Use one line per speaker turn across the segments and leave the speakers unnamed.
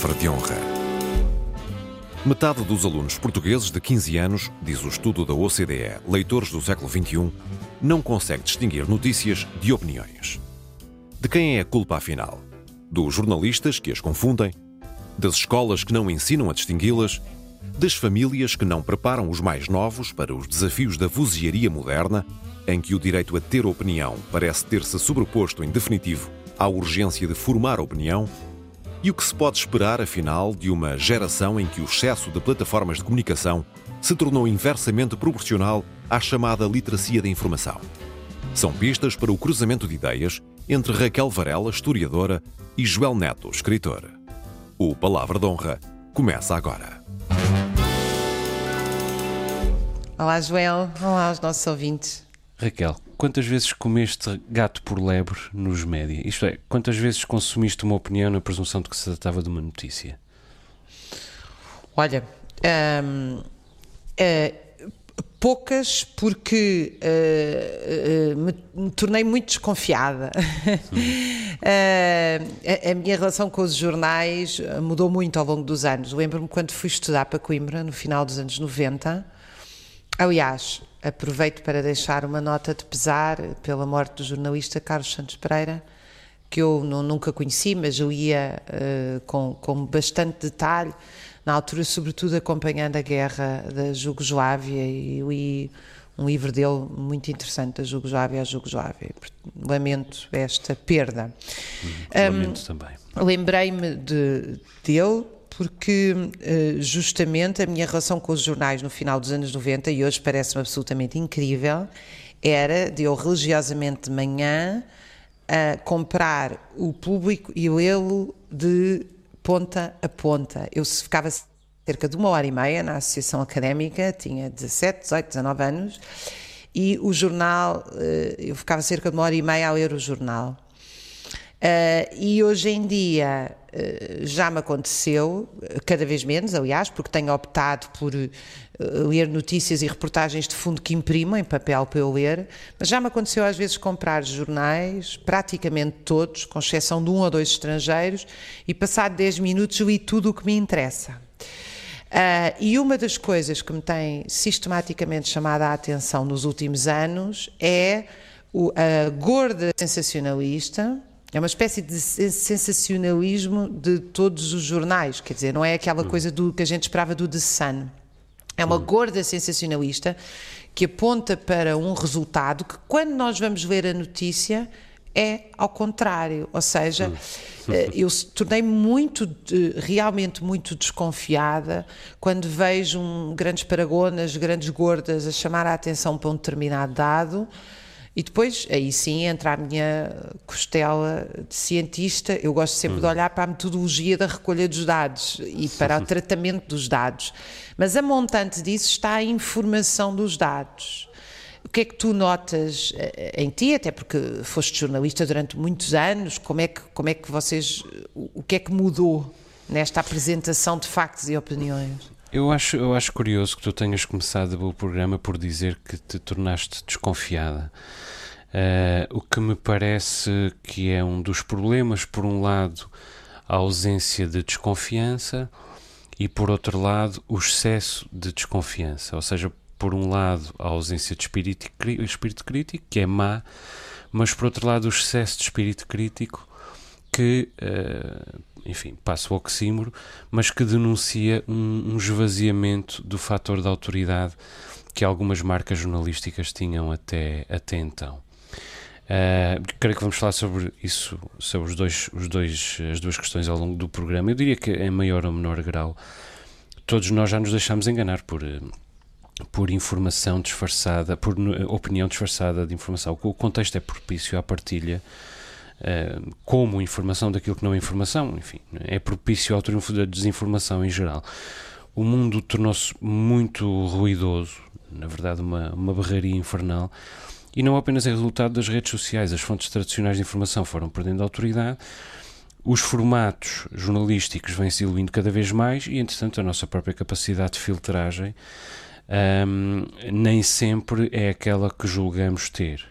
Palavra de Honra. Metade dos alunos portugueses de 15 anos, diz o estudo da OCDE, leitores do século XXI, não consegue distinguir notícias de opiniões. De quem é a culpa afinal? Dos jornalistas que as confundem? Das escolas que não ensinam a distingui-las? Das famílias que não preparam os mais novos para os desafios da vozearia moderna, em que o direito a ter opinião parece ter-se sobreposto em definitivo à urgência de formar opinião? E o que se pode esperar, afinal, de uma geração em que o excesso de plataformas de comunicação se tornou inversamente proporcional à chamada literacia da informação? São pistas para o cruzamento de ideias entre Raquel Varela, historiadora, e Joel Neto, escritor. O Palavra de Honra começa agora.
Olá, Joel. Olá aos nossos ouvintes.
Raquel, quantas vezes comeste gato por lebre nos média? Isto é, quantas vezes consumiste uma opinião na presunção de que se tratava de uma notícia?
Olha, hum, é, poucas porque uh, uh, me, me, tornei muito desconfiada. uh, a, a, minha relação com os jornais mudou muito ao longo dos anos. Lembro-me quando fui estudar para Coimbra, no final dos anos 90. Aliás, aproveito para deixar uma nota de pesar pela morte do jornalista Carlos Santos Pereira, que eu não, nunca conheci, mas eu ia uh, com, com bastante detalhe, na altura, sobretudo acompanhando a guerra da Jugoslávia, e li um livro dele muito interessante, da Jugoslávia à Jugoslávia. Lamento esta perda.
Hum, lamento um, também.
Lembrei-me de, dele porque eh, justamente a minha relação com os jornais no final dos anos 90, e hoje parece-me absolutamente incrível, era de eu religiosamente de manhã a comprar o público e lê-lo de ponta a ponta. Eu ficava cerca de uma hora e meia na associação académica, tinha 17, 18, 19 anos, e o jornal, eh, eu ficava cerca de uma hora e meia a ler o jornal. Uh, e hoje em dia uh, já me aconteceu, cada vez menos, aliás, porque tenho optado por uh, ler notícias e reportagens de fundo que imprimo em papel para eu ler, mas já me aconteceu às vezes comprar jornais, praticamente todos, com exceção de um ou dois estrangeiros, e passado 10 minutos li tudo o que me interessa. Uh, e uma das coisas que me tem sistematicamente chamado a atenção nos últimos anos é a gorda sensacionalista é uma espécie de sensacionalismo de todos os jornais, quer dizer, não é aquela coisa do que a gente esperava do The Sun. É uma gorda sensacionalista que aponta para um resultado que, quando nós vamos ver a notícia, é ao contrário. Ou seja, eh, eu tornei muito, realmente muito desconfiada quando vejo um, grandes paragonas, grandes gordas a chamar a atenção para um determinado dado e depois, aí sim, entra a minha costela de cientista. Eu gosto sempre hum. de olhar para a metodologia da recolha dos dados e para o tratamento dos dados. Mas a montante disso está a informação dos dados. O que é que tu notas eh, em ti, até porque foste jornalista durante muitos anos, como é que, como é que vocês, o que é que mudou nesta apresentação de factos e opiniões?
Eu acho, eu acho curioso que tu tenhas começado o programa por dizer que te tornaste desconfiada. Uh, o que me parece que é um dos problemas, por um lado, a ausência de desconfiança e, por outro lado, o excesso de desconfiança. Ou seja, por um lado, a ausência de espírito, espírito crítico, que é má, mas, por outro lado, o excesso de espírito crítico que, uh, enfim, passa o oxímoro, mas que denuncia um, um esvaziamento do fator da autoridade que algumas marcas jornalísticas tinham até, até então. Uh, creio que vamos falar sobre isso, sobre os dois, os dois, as duas questões ao longo do programa. Eu diria que em maior ou menor grau, todos nós já nos deixamos enganar por, por informação disfarçada, por opinião disfarçada de informação. O contexto é propício à partilha uh, como informação daquilo que não é informação, enfim, é propício ao triunfo da desinformação em geral. O mundo tornou-se muito ruidoso, na verdade, uma, uma infernal, e não apenas é resultado das redes sociais, as fontes tradicionais de informação foram perdendo autoridade, os formatos jornalísticos vêm se diluindo cada vez mais e, entretanto, a nossa própria capacidade de filtragem um, nem sempre é aquela que julgamos ter.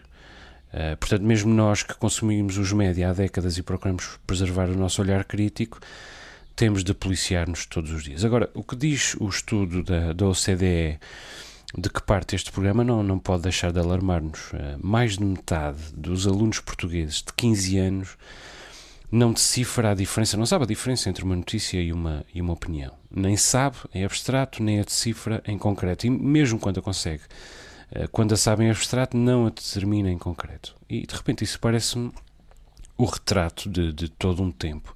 Uh, portanto, mesmo nós que consumimos os média há décadas e procuramos preservar o nosso olhar crítico, temos de policiar-nos todos os dias. Agora, o que diz o estudo da, da OCDE de que parte este programa não, não pode deixar de alarmar-nos. Eh, mais de metade dos alunos portugueses de 15 anos não decifra a diferença, não sabe a diferença entre uma notícia e uma, e uma opinião. Nem sabe em abstrato, nem a decifra em concreto. E mesmo quando a consegue, eh, quando a sabe em abstrato, não a determina em concreto. E de repente isso parece-me o retrato de, de todo um tempo.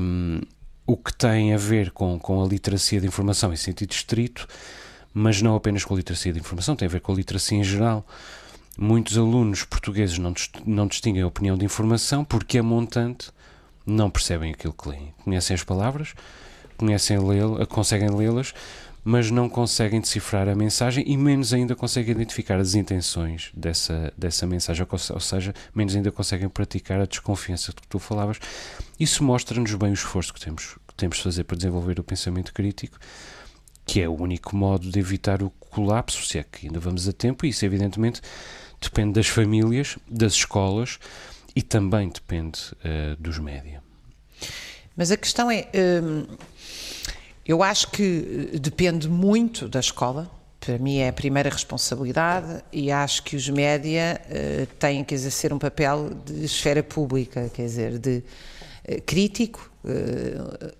Um, o que tem a ver com, com a literacia de informação em sentido estrito mas não apenas com a literacia de informação, tem a ver com a literacia em geral. Muitos alunos portugueses não, não distinguem a opinião de informação porque a montante não percebem aquilo que leem. Conhecem as palavras, conhecem lê conseguem lê-las, mas não conseguem decifrar a mensagem e menos ainda conseguem identificar as intenções dessa, dessa mensagem, ou seja, menos ainda conseguem praticar a desconfiança de que tu falavas. Isso mostra-nos bem o esforço que temos, que temos de fazer para desenvolver o pensamento crítico que é o único modo de evitar o colapso, se é que ainda vamos a tempo, e isso evidentemente depende das famílias, das escolas e também depende uh, dos média.
Mas a questão é, hum, eu acho que depende muito da escola, para mim é a primeira responsabilidade e acho que os média uh, têm que exercer um papel de esfera pública, quer dizer, de uh, crítico,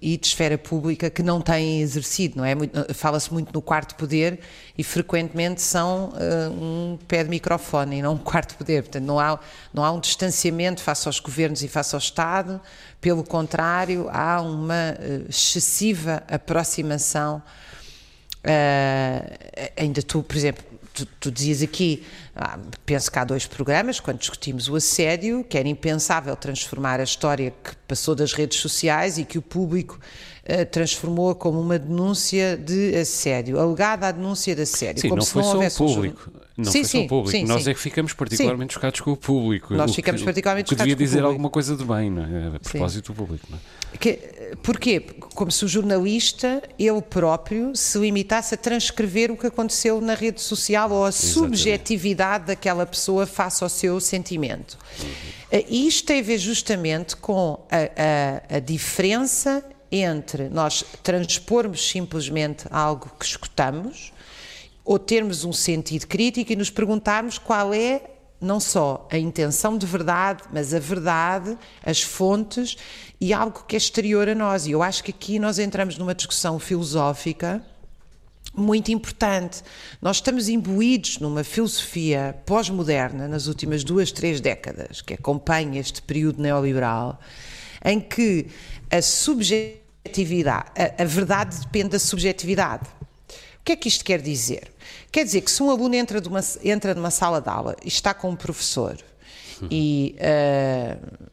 e de esfera pública que não têm exercido, não é? Eh, fala-se muito no quarto poder e frequentemente são uh, um pé de microfone e não um quarto poder. Portanto, não há, não há um distanciamento face aos governos e face ao Estado, pelo contrário, há uma uh, excessiva aproximação. ainda tu, por exemplo, tu, tu dizias aqui, ah, penso que há dois programas, quando discutimos o assédio, que era impensável transformar a história que passou das redes sociais e que o público uh, transformou como uma denúncia de assédio, alegada a denúncia de assédio.
Sim,
como
não
se
foi
não houvesse
o público. Não
sim,
foi
sim,
só o público.
Sim,
Nós é que ficamos particularmente chocados com o público.
Nós
o
ficamos
que,
particularmente chocados com o
dizer
público.
alguma coisa de bem, não é? A propósito do público. Não é?
Que, porquê? Como se o jornalista, ele próprio, se limitasse a transcrever o que aconteceu na rede social ou a
Exatamente.
subjetividade daquela pessoa face ao seu sentimento. Uhum. E isto tem a ver justamente com a, a, a diferença entre nós transpormos simplesmente algo que escutamos ou termos um sentido crítico e nos perguntarmos qual é não só a intenção de verdade, mas a verdade, as fontes e algo que é exterior a nós. E eu acho que aqui nós entramos numa discussão filosófica muito importante. Nós estamos imbuídos numa filosofia pós-moderna nas últimas duas, três décadas, que acompanha este período neoliberal, em que a subjetividade, a, a verdade depende da subjetividade. O que é que isto quer dizer? Quer dizer que se um aluno entra, uma, entra numa sala de aula e está com um professor uhum. e uh,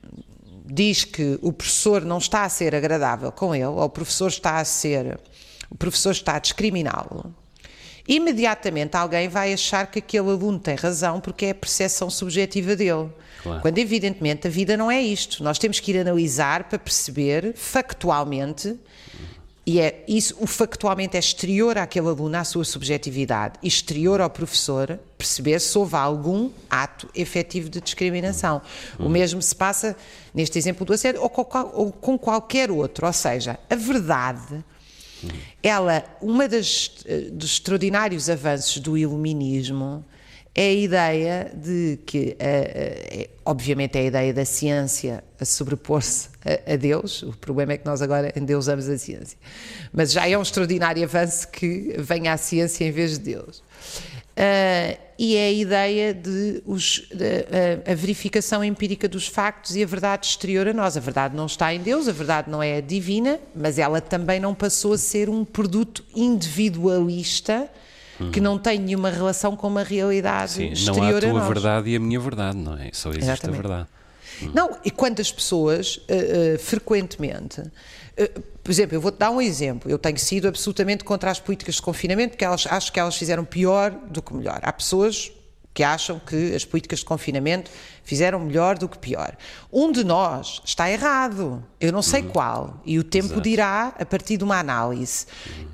diz que o professor não está a ser agradável com ele, ou o professor está a ser, o professor está a discriminá-lo, imediatamente alguém vai achar que aquele aluno tem razão porque é a percepção subjetiva dele. Claro. Quando, evidentemente, a vida não é isto. Nós temos que ir analisar para perceber factualmente e é isso, o factualmente é exterior àquele aluno, à sua subjetividade, exterior ao professor, perceber se houve algum ato efetivo de discriminação. Uhum. O mesmo se passa neste exemplo do assédio ou com, ou com qualquer outro. Ou seja, a verdade. Ela, uma das eh, dos extraordinários avanços do iluminismo é a ideia de que, é, obviamente, é a ideia da ciência a sobrepor-se a, a, Deus. O problema é que nós agora endeusamos a ciência. Mas já é um extraordinário avanço que venha a ciência em vez de Deus. Uh, e é a ideia de os, a, a, verificação empírica dos factos e a verdade exterior a nós. A verdade não está em Deus, a verdade não é divina, mas ela também não passou a ser um produto individualista que não tem nenhuma relação com uma realidade Sim, exterior
não há a
tua
a verdade e a minha verdade, não é? Só existe Exatamente. a verdade.
Não, e quantas pessoas, uh, uh, frequentemente, uh, por exemplo, eu vou-te dar um exemplo, eu tenho sido absolutamente contra as políticas de confinamento, porque elas, acho que elas fizeram pior do que melhor. Há pessoas que acham que as políticas de confinamento fizeram melhor do que pior. Um de nós está errado, eu não sei uhum. qual, e o tempo Exato. dirá a partir de uma análise.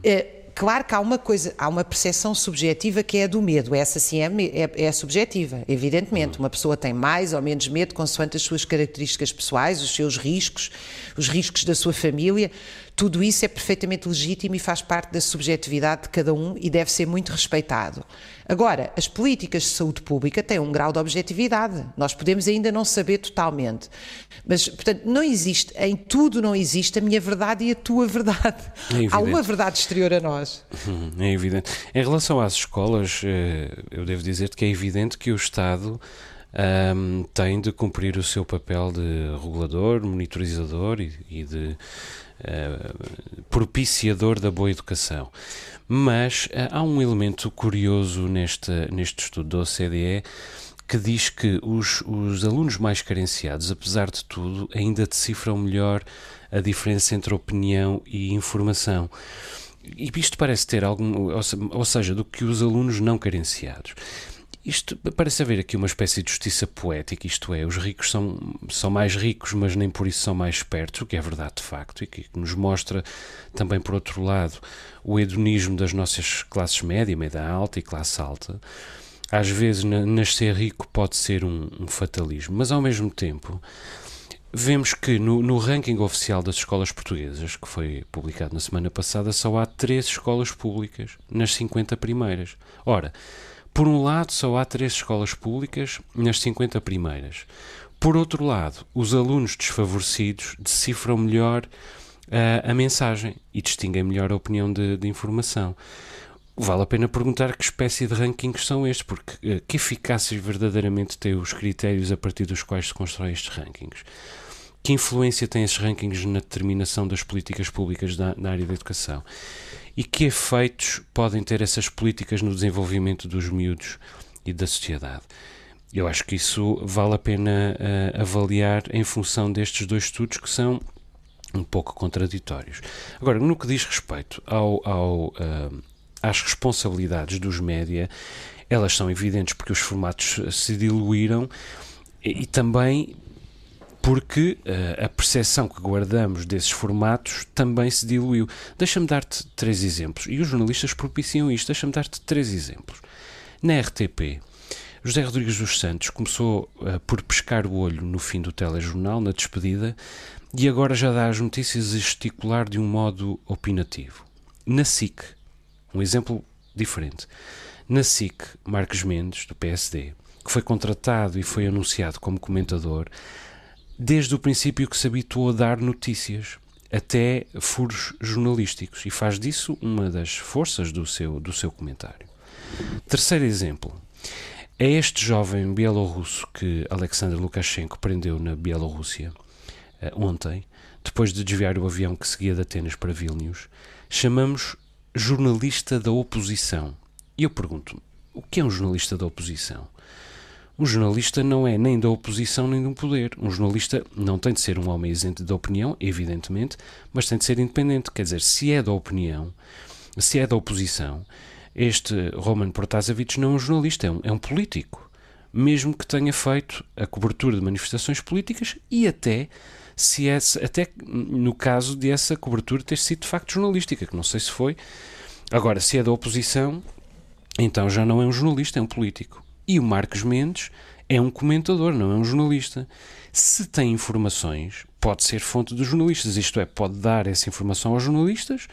Uhum claro que há uma coisa, há uma percepção subjetiva que é a do medo. Essa sim é, é, é subjetiva, evidentemente. Uma pessoa tem mais ou menos medo consoante as suas características pessoais, os seus riscos, os riscos da sua família. Tudo isso é perfeitamente legítimo e faz parte da subjetividade de cada um e deve ser muito respeitado. Agora, as políticas de saúde pública têm um grau de objetividade. Nós podemos ainda não saber totalmente. Mas, portanto, não existe, em tudo não existe a minha verdade e a tua verdade. É Há uma verdade exterior a nós.
É evidente. Em relação às escolas, eh, eu devo dizer-te que é evidente que o Estado um, tem de cumprir o seu papel de regulador, monitorizador e, e de uh, propiciador da boa educação. Mas uh, há um elemento curioso neste, neste estudo da OCDE que diz que os, os alunos mais carenciados, apesar de tudo, ainda decifram melhor a diferença entre opinião e informação. E isto parece ter algum, ou seja, do que os alunos não carenciados. Isto parece haver aqui uma espécie de justiça poética, isto é, os ricos são, são mais ricos, mas nem por isso são mais espertos, o que é verdade de facto, e que nos mostra também, por outro lado, o hedonismo das nossas classes média, média alta e classe alta. Às vezes, nascer rico pode ser um, um fatalismo, mas ao mesmo tempo, vemos que no, no, ranking oficial das escolas portuguesas, que foi publicado na semana passada, só há três escolas públicas nas 50 primeiras. Ora, por um lado, só há três escolas públicas nas 50 primeiras. Por outro lado, os alunos desfavorecidos decifram melhor uh, a mensagem e distinguem melhor a opinião de, de, informação. Vale a pena perguntar que espécie de rankings são estes, porque uh, que eficácias verdadeiramente têm os critérios a partir dos quais se constroem estes rankings? Que influência têm esses rankings na determinação das políticas públicas da, na área da educação? E que efeitos podem ter essas políticas no desenvolvimento dos miúdos e da sociedade. Eu acho que isso vale a pena uh, avaliar em função destes dois estudos que são um pouco contraditórios. Agora, no que diz respeito ao, ao, uh, às responsabilidades dos média, elas são evidentes porque os formatos se diluíram e, e também porque uh, a percepção que guardamos desses formatos também se diluiu. Deixa-me dar-te três exemplos, e os jornalistas propiciam isto. Deixa-me dar-te três exemplos. Na RTP, José Rodrigues dos Santos começou uh, por pescar o olho no fim do telejornal, na despedida, e agora já dá as notícias a gesticular de um modo opinativo. Na SIC, um exemplo diferente. Na SIC, Marcos Mendes, do PSD, que foi contratado e foi anunciado como comentador, desde o princípio que se habituou a dar notícias, até furos jornalísticos, e faz disso uma das forças do seu, do seu comentário. Terceiro exemplo. É este jovem bielorrusso que Alexander Lukashenko prendeu na Bielorrússia eh, ontem, depois de desviar o avião que seguia de Atenas para Vilnius, chamamos jornalista da oposição. E eu pergunto, o que é um jornalista da oposição? Um jornalista não é nem da oposição nem do poder. Um jornalista não tem de ser um homem isento da opinião, evidentemente, mas tem de ser independente. Quer dizer, se é da opinião, se é da oposição, este Roman Protasevich não é um jornalista, é um, é um político. Mesmo que tenha feito a cobertura de manifestações políticas e até se é, até no caso de essa cobertura ter sido de facto jornalística, que não sei se foi. Agora, se é da oposição, então já não é um jornalista, é um político. E o Marcos Mendes é um comentador, não é um jornalista. Se tem informações, pode ser fonte dos jornalistas, isto é, pode dar essa informação aos jornalistas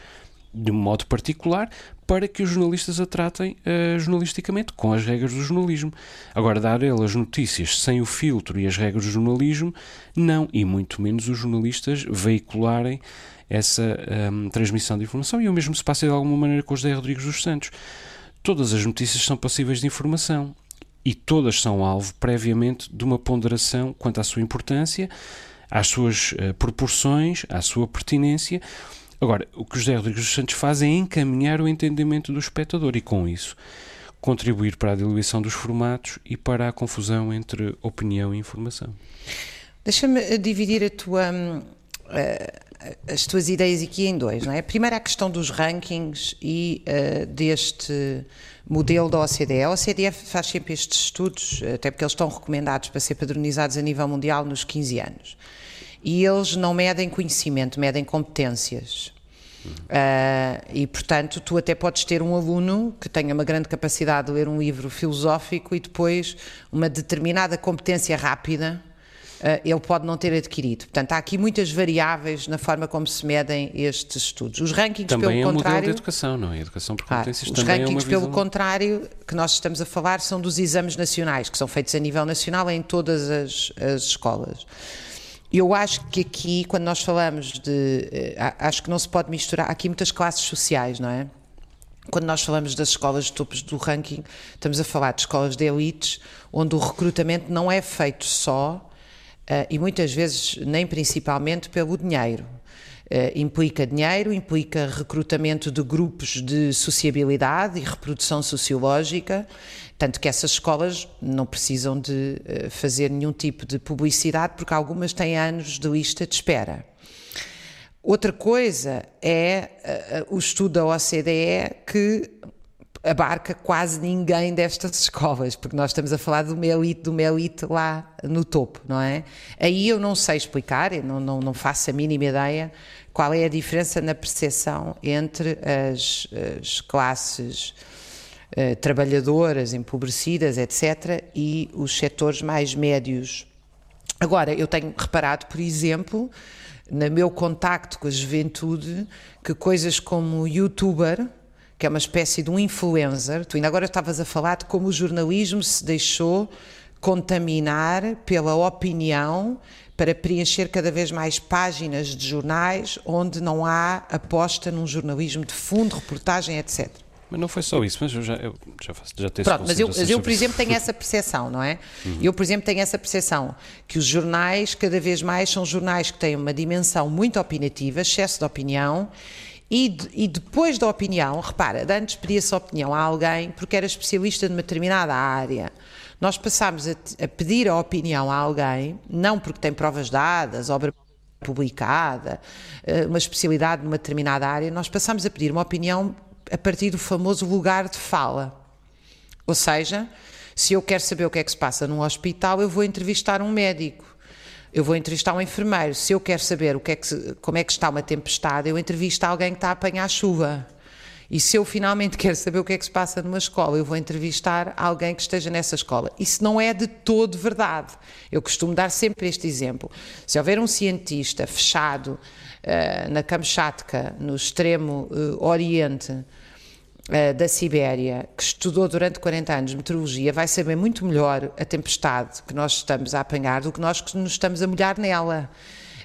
de um modo particular para que os jornalistas a tratem uh, jornalisticamente, com as regras do jornalismo. Agora, dar ele as notícias sem o filtro e as regras do jornalismo, não, e muito menos os jornalistas veicularem essa um, ehm, transmissão de informação. E o mesmo se passa de alguma maneira com o José Rodrigues dos Santos. Todas as notícias são passíveis de informação e todas são alvo previamente de uma ponderação quanto à sua importância, às suas uh, proporções, à sua pertinência. Agora, o que José Rodrigues dos Santos faz é encaminhar o entendimento do espectador e, com isso, contribuir para a diluição dos formatos e para a confusão entre opinião e informação.
Deixa-me eh, dividir a tua, uh, as tuas ideias aqui em dois. Não é? Primeiro, a questão dos rankings e uh, deste modelo da OCDE. A OCDE faz sempre estes estudos, até porque eles estão recomendados para ser padronizados a nível mundial nos 15 anos. E eles não medem conhecimento, medem competências. Uh, e, portanto, tu até podes ter um aluno que tenha uma grande capacidade de ler um livro filosófico e depois uma determinada competência rápida ele pode não ter adquirido. Portanto, há aqui muitas variáveis na forma como se medem estes estudos. Os rankings,
também
pelo
é
contrário.
de educação, não é? Educação por competências também
Os rankings,
é
pelo
visão...
contrário, que nós estamos a falar são dos exames nacionais, que são feitos a nível nacional em todas as, as escolas. Eu acho que aqui, quando nós falamos de. Eh, acho que não se pode misturar. Há aqui muitas classes sociais, não é? Quando nós falamos das escolas de topos do ranking, estamos a falar de escolas de elites, onde o recrutamento não é feito só e muitas vezes nem principalmente pelo dinheiro. Uh, implica dinheiro, implica recrutamento de grupos de sociabilidade e reprodução sociológica, tanto que essas escolas não precisam de uh, fazer nenhum tipo de publicidade, porque algumas têm anos de lista de espera. Outra coisa é uh, o estudo da OCDE que abarca quase ninguém destas escolas, porque nós estamos a falar de uma elite, de uma elite lá no topo, não é? Aí eu não sei explicar, não, não, não faço a mínima ideia qual é a diferença na percepção entre as, as classes uh, trabalhadoras, empobrecidas, etc., e os setores mais médios. Agora, eu tenho reparado, por exemplo, no meu contacto com a juventude, que coisas como youtuber, que é uma espécie de um influencer. Tu ainda agora estavas a falar de como o jornalismo se deixou contaminar pela opinião para preencher cada vez mais páginas de jornais onde não há aposta num jornalismo de fundo, reportagem, etc.
Mas não foi só isso, mas eu já, eu já, faço, já tenho
Pronto, mas eu, eu, por exemplo, tenho essa percepção, não é? Uhum. Eu, por exemplo, tenho essa percepção que os jornais, cada vez mais, são jornais que têm uma dimensão muito opinativa, excesso de opinião, e, e, depois da opinião, repara, antes pedia-se opinião a alguém porque era especialista numa determinada área. Nós passámos a, a, pedir a opinião a alguém, não porque tem provas dadas, obra publicada, eh, uma especialidade numa determinada área, nós passámos a pedir uma opinião a partir do famoso lugar de fala. Ou seja, se eu quero saber o que é que se passa num hospital, eu vou entrevistar um médico. Eu vou entrevistar um enfermeiro. Se eu quero saber o que é que, como é que está uma tempestade, eu entrevisto alguém que está a apanhar chuva. E se eu finalmente quero saber o que é que se passa numa escola, eu vou entrevistar alguém que esteja nessa escola. Isso não é de todo verdade. Eu costumo dar sempre este exemplo. Se houver um cientista fechado uh, na Kamchatka, no extremo uh, oriente, uh, da Sibéria, que estudou durante 40 anos meteorologia, vai saber muito melhor a tempestade que nós estamos a apanhar do que nós que nos estamos a molhar nela.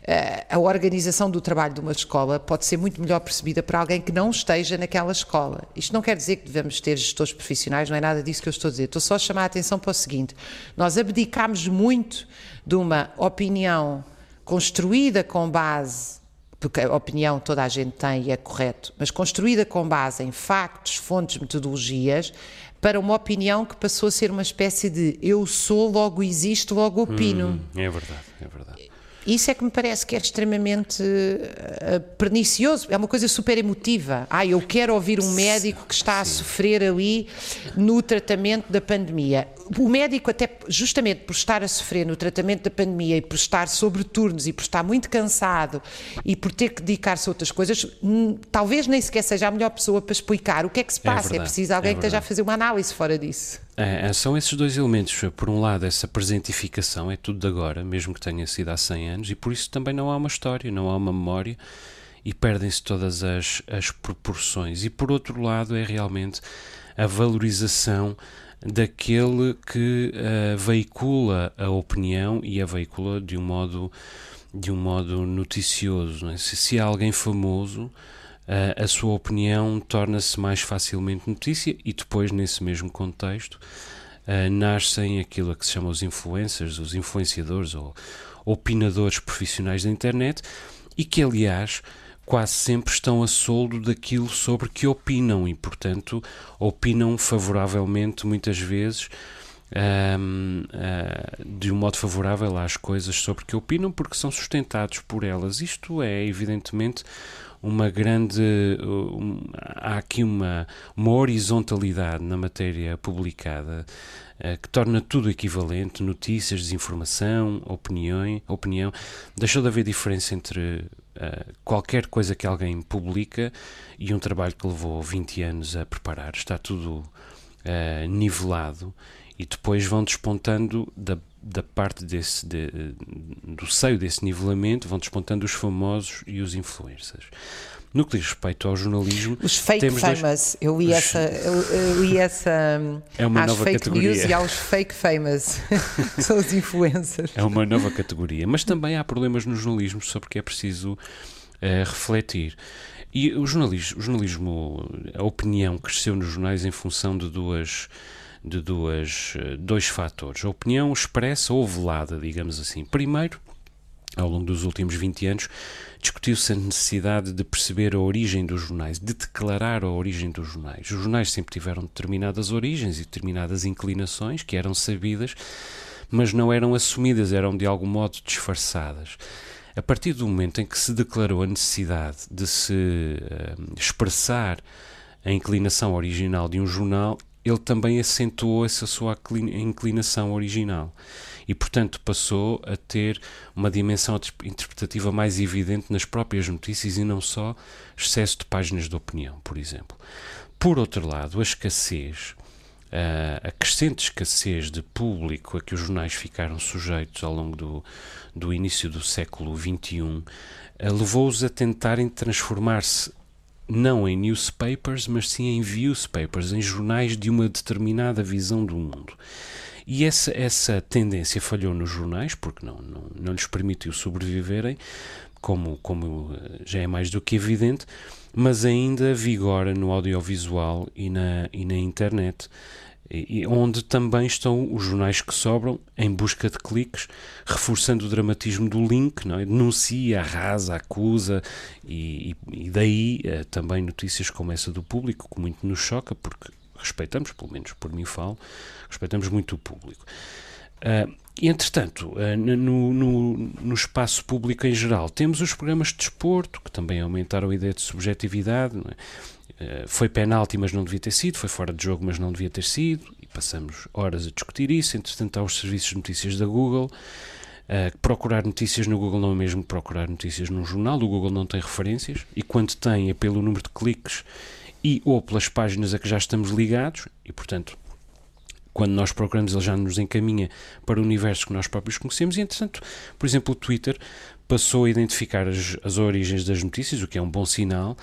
Uh, a organização do trabalho de uma escola pode ser muito melhor percebida por alguém que não esteja naquela escola. Isto não quer dizer que devemos ter gestores profissionais, não é nada disso que eu estou a dizer. Estou só a chamar a atenção para o seguinte: nós abdicamos muito de uma opinião construída com base porque a opinião toda a gente tem e é correto, mas construída com base em factos, fontes, metodologias, para uma opinião que passou a ser uma espécie de eu sou, logo existo, logo opino. Hum,
é verdade, é verdade.
Isso é que me parece que é extremamente uh, pernicioso, é uma coisa super emotiva. Ah, eu quero ouvir um médico que está a sofrer ali no tratamento da pandemia. O médico, até justamente por estar a sofrer no tratamento da pandemia e por estar sobre turnos e por estar muito cansado e por ter que dedicar-se a outras coisas, hum, talvez nem sequer seja a melhor pessoa para explicar o que é que se é passa. É, verdade, é preciso alguém é que esteja a fazer uma análise fora disso.
É, é, são esses dois elementos. Por um lado, essa presentificação é tudo de agora, mesmo que tenha sido há 100 anos, e por isso também não há uma história, não há uma memória e perdem-se todas as, as proporções. E por outro lado, é realmente a valorização daquele que uh, veicula a opinião e a veicula de um modo, de um modo noticioso. É? Se, se há alguém famoso a sua opinião torna-se mais facilmente notícia e depois, nesse mesmo contexto, uh, nascem aquilo a que se chama os influencers, os influenciadores ou opinadores profissionais da internet e que, aliás, quase sempre estão a soldo daquilo sobre que opinam e, portanto, opinam favoravelmente muitas vezes. Um, uh, ah, de um modo favorável às coisas sobre que opinam, porque são sustentados por elas. Isto é, evidentemente, uma grande. Um, há aqui uma, uma horizontalidade na matéria publicada uh, que torna tudo equivalente: notícias, desinformação, opinião. opinião. Deixou de haver diferença entre uh, qualquer coisa que alguém publica e um trabalho que levou 20 anos a preparar. Está tudo uh, nivelado e depois vão despontando da da parte desse, de, do seio desse nivelamento vão despontando os famosos e os influencers. No que diz respeito ao jornalismo.
Os fake famous. Dois... Eu, li essa, eu, eu li essa.
É uma nova
fake
categoria.
news e aos fake famous. São os influencers.
É uma nova categoria. Mas também há problemas no jornalismo sobre que é preciso uh, refletir. E o jornalismo, o jornalismo, a opinião cresceu nos jornais em função de duas de duas, dois fatores. A opinião expressa ou velada, digamos assim. Primeiro, ao longo dos últimos 20 anos, discutiu-se a necessidade de perceber a origem dos jornais, de declarar a origem dos jornais. Os jornais sempre tiveram determinadas origens e determinadas inclinações que eram sabidas, mas não eram assumidas, eram de algum modo disfarçadas. A partir do momento em que se declarou a necessidade de se uh, expressar a inclinação original de um jornal, ele também acentuou essa sua inclinação original e, portanto, passou a ter uma dimensão interpretativa mais evidente nas próprias notícias e não só excesso de páginas de opinião, por exemplo. Por outro lado, a escassez, a crescente escassez de público a que os jornais ficaram sujeitos ao longo do, do início do século XXI levou-os a tentarem transformar-se não em newspapers, mas sim em viewspapers, em jornais de uma determinada visão do mundo. E essa, essa tendência falhou nos jornais, porque não, não, não lhes permitiu sobreviverem, como, como eh, já é mais do que evidente, mas ainda vigora no audiovisual e na, e na internet e onde também estão os jornais que sobram em busca de cliques, reforçando o dramatismo do link, não é? denuncia, arrasa, acusa, e, e, daí eh, também notícias como essa do público, que muito nos choca, porque respeitamos, pelo menos por mim falo, respeitamos muito o público. Uh, entretanto, uh, no, no, no, espaço público em geral, temos os programas de desporto, que também aumentaram a ideia de subjetividade, é? Eh, foi penalti, mas não devia ter sido, foi fora de jogo, mas não devia ter sido, e passamos horas a discutir isso. Entretanto, há os serviços de notícias da Google. Uh, procurar notícias no Google não é mesmo procurar notícias num jornal, o Google não tem referências, e quando tem é pelo número de cliques e ou pelas páginas a que já estamos ligados, e portanto, quando nós procuramos, ele já nos encaminha para o universo que nós próprios conhecemos, e entretanto, por exemplo, o Twitter passou a identificar as, as origens das notícias, o que é um bom sinal,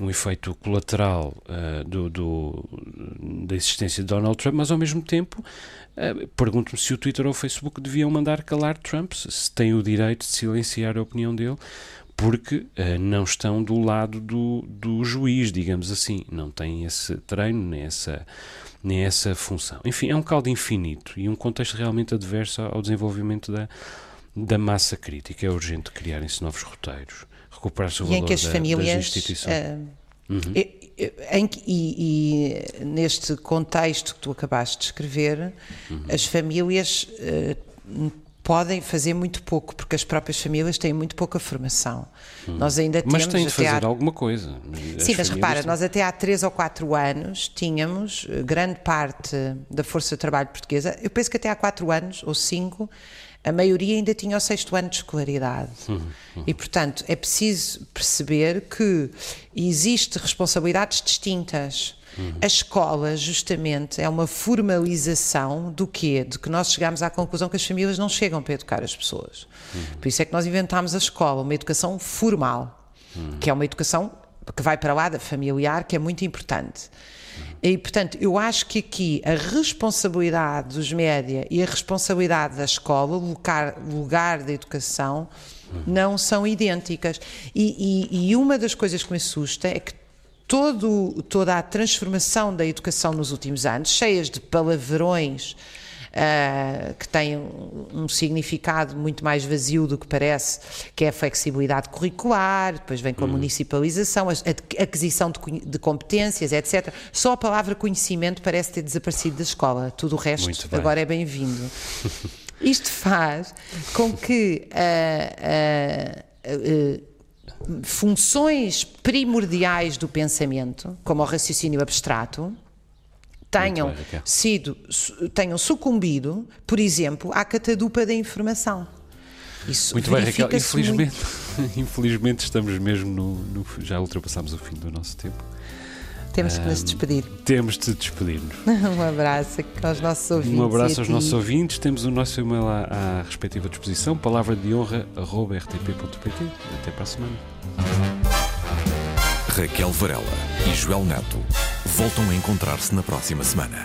um efeito colateral uh, do, do, da existência de Donald Trump, mas ao mesmo tempo uh, pergunto-me se o Twitter ou o Facebook deviam mandar calar Trump, se têm o direito de silenciar a opinião dele, porque uh, não estão do lado do, do juiz, digamos assim, não têm esse treino nem essa, nem essa função. Enfim, é um caldo infinito e um contexto realmente adverso ao desenvolvimento da, da massa crítica. É urgente criarem-se novos roteiros recuperar-se o valor em que as da, famílias, das instituições. Uh,
uhum. em, e, e, neste contexto que tu acabaste de escrever, uhum. as famílias uh, podem fazer muito pouco, porque as próprias famílias têm muito pouca formação. Uhum. Nós ainda temos.
Mas têm de fazer há... alguma coisa.
As Sim, mas repara, têm... nós até há 3 ou 4 anos tínhamos eh, grande parte da força de trabalho portuguesa, eu penso que até há 4 anos ou 5 a maioria ainda tinha o sexto ano de escolaridade. Uhum, uhum. E, portanto, é preciso perceber que existem responsabilidades distintas. Uhum. A escola, justamente, é uma formalização do quê? De que nós chegamos à conclusão que as famílias não chegam para educar as pessoas. Uhum. Por isso é que nós inventámos a escola, uma educação formal, uhum. que é uma educação que vai para lá da familiar, que é muito importante. E, portanto, eu acho que aqui a responsabilidade dos média e a responsabilidade da escola, o lugar, lugar da educação, não são idênticas. E, e, e, uma das coisas que me assusta é que todo, toda a transformação da educação nos últimos anos, cheias de palavrões uh, que tem um, um, significado muito mais vazio do que parece, que é a flexibilidade curricular, depois vem com a hum. municipalização, a, a aquisição de, de, competências, etc. Só a palavra conhecimento parece ter desaparecido da escola, tudo o resto agora é bem-vindo. Isto faz com que uh, uh, funções primordiais do pensamento, como o raciocínio abstrato, tenham
bem,
sido, tenham sucumbido, por exemplo, à catadupa da informação.
Isso muito bem, Raquel. Infelizmente, muito... infelizmente estamos mesmo no, no, Já ultrapassámos o fim do nosso tempo.
Temos que nos despedir.
Temos de despedir-nos.
um abraço aos nossos ouvintes.
Um abraço aos nossos ouvintes. Temos o nosso e-mail à, à respectiva disposição, palavra de honra, rtp.pt. Até para a semana.
Raquel Varela e Joel Neto voltam a encontrar-se na próxima semana.